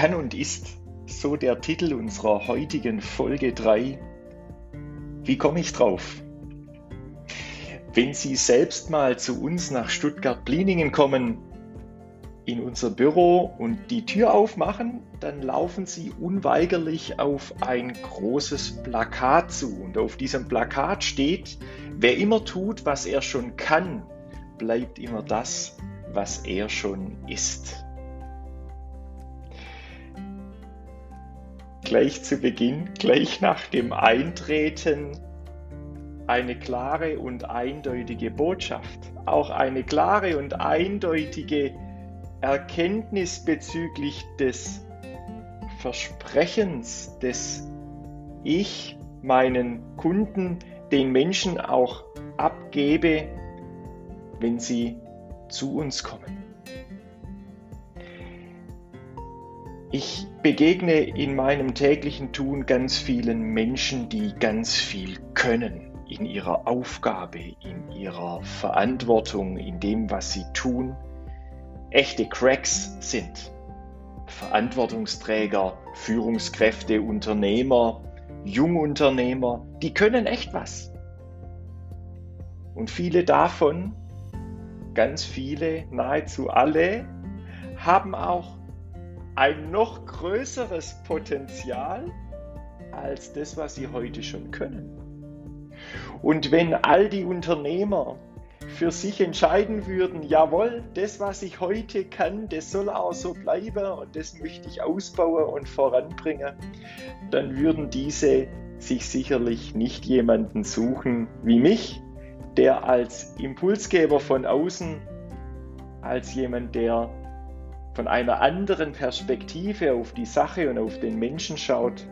kann und ist so der Titel unserer heutigen Folge 3. Wie komme ich drauf? Wenn Sie selbst mal zu uns nach Stuttgart-Bliningen kommen, in unser Büro und die Tür aufmachen, dann laufen Sie unweigerlich auf ein großes Plakat zu. Und auf diesem Plakat steht, wer immer tut, was er schon kann, bleibt immer das, was er schon ist. Gleich zu Beginn, gleich nach dem Eintreten, eine klare und eindeutige Botschaft, auch eine klare und eindeutige Erkenntnis bezüglich des Versprechens, des ich meinen Kunden, den Menschen auch abgebe, wenn sie zu uns kommen. Ich begegne in meinem täglichen Tun ganz vielen Menschen, die ganz viel können in ihrer Aufgabe, in ihrer Verantwortung, in dem, was sie tun, echte Cracks sind. Verantwortungsträger, Führungskräfte, Unternehmer, Jungunternehmer, die können echt was. Und viele davon, ganz viele, nahezu alle, haben auch ein noch größeres Potenzial als das, was sie heute schon können. Und wenn all die Unternehmer für sich entscheiden würden, jawohl, das, was ich heute kann, das soll auch so bleiben und das möchte ich ausbauen und voranbringen, dann würden diese sich sicherlich nicht jemanden suchen wie mich, der als Impulsgeber von außen, als jemand, der von einer anderen Perspektive auf die Sache und auf den Menschen schaut,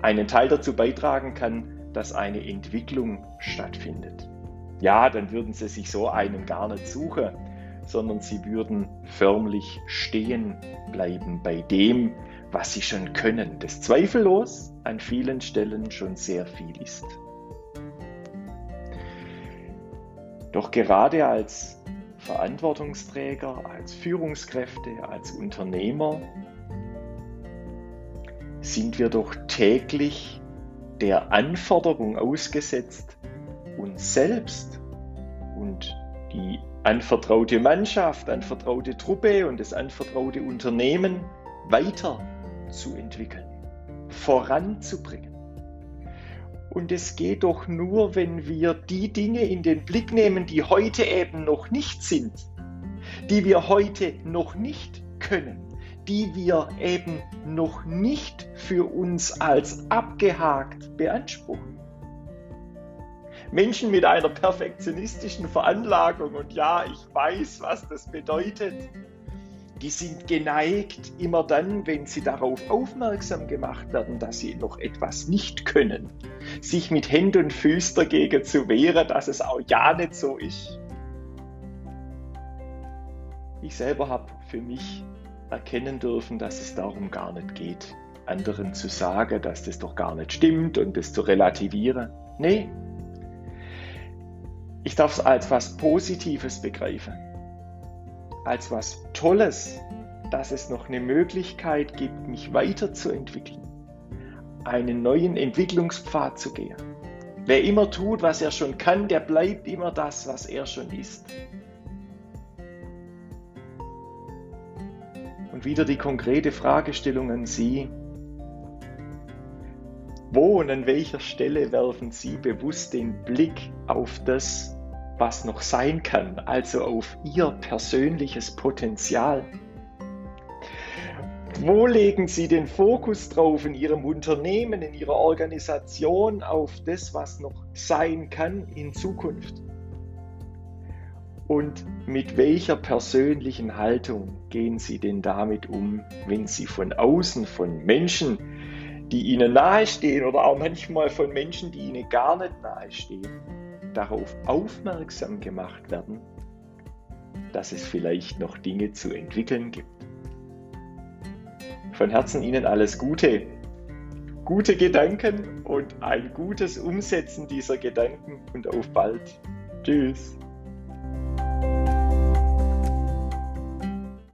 einen Teil dazu beitragen kann, dass eine Entwicklung stattfindet. Ja, dann würden sie sich so einen gar nicht suchen, sondern sie würden förmlich stehen bleiben bei dem, was sie schon können, das zweifellos an vielen Stellen schon sehr viel ist. Doch gerade als Verantwortungsträger, als Führungskräfte, als Unternehmer sind wir doch täglich der Anforderung ausgesetzt, uns selbst und die anvertraute Mannschaft, anvertraute Truppe und das anvertraute Unternehmen weiterzuentwickeln, voranzubringen. Und es geht doch nur, wenn wir die Dinge in den Blick nehmen, die heute eben noch nicht sind, die wir heute noch nicht können, die wir eben noch nicht für uns als abgehakt beanspruchen. Menschen mit einer perfektionistischen Veranlagung, und ja, ich weiß, was das bedeutet, die sind geneigt, immer dann, wenn sie darauf aufmerksam gemacht werden, dass sie noch etwas nicht können, sich mit Händen und Füßen dagegen zu wehren, dass es auch ja nicht so ist. Ich selber habe für mich erkennen dürfen, dass es darum gar nicht geht, anderen zu sagen, dass das doch gar nicht stimmt und das zu relativieren. Nee, ich darf es als was Positives begreifen als was Tolles, dass es noch eine Möglichkeit gibt, mich weiterzuentwickeln, einen neuen Entwicklungspfad zu gehen. Wer immer tut, was er schon kann, der bleibt immer das, was er schon ist. Und wieder die konkrete Fragestellung an Sie. Wo und an welcher Stelle werfen Sie bewusst den Blick auf das, was noch sein kann, also auf ihr persönliches Potenzial. Wo legen Sie den Fokus drauf in Ihrem Unternehmen, in Ihrer Organisation auf das, was noch sein kann in Zukunft? Und mit welcher persönlichen Haltung gehen Sie denn damit um, wenn Sie von außen, von Menschen, die Ihnen nahestehen oder auch manchmal von Menschen, die Ihnen gar nicht nahestehen, darauf aufmerksam gemacht werden, dass es vielleicht noch Dinge zu entwickeln gibt. Von Herzen Ihnen alles Gute, gute Gedanken und ein gutes Umsetzen dieser Gedanken und auf bald. Tschüss.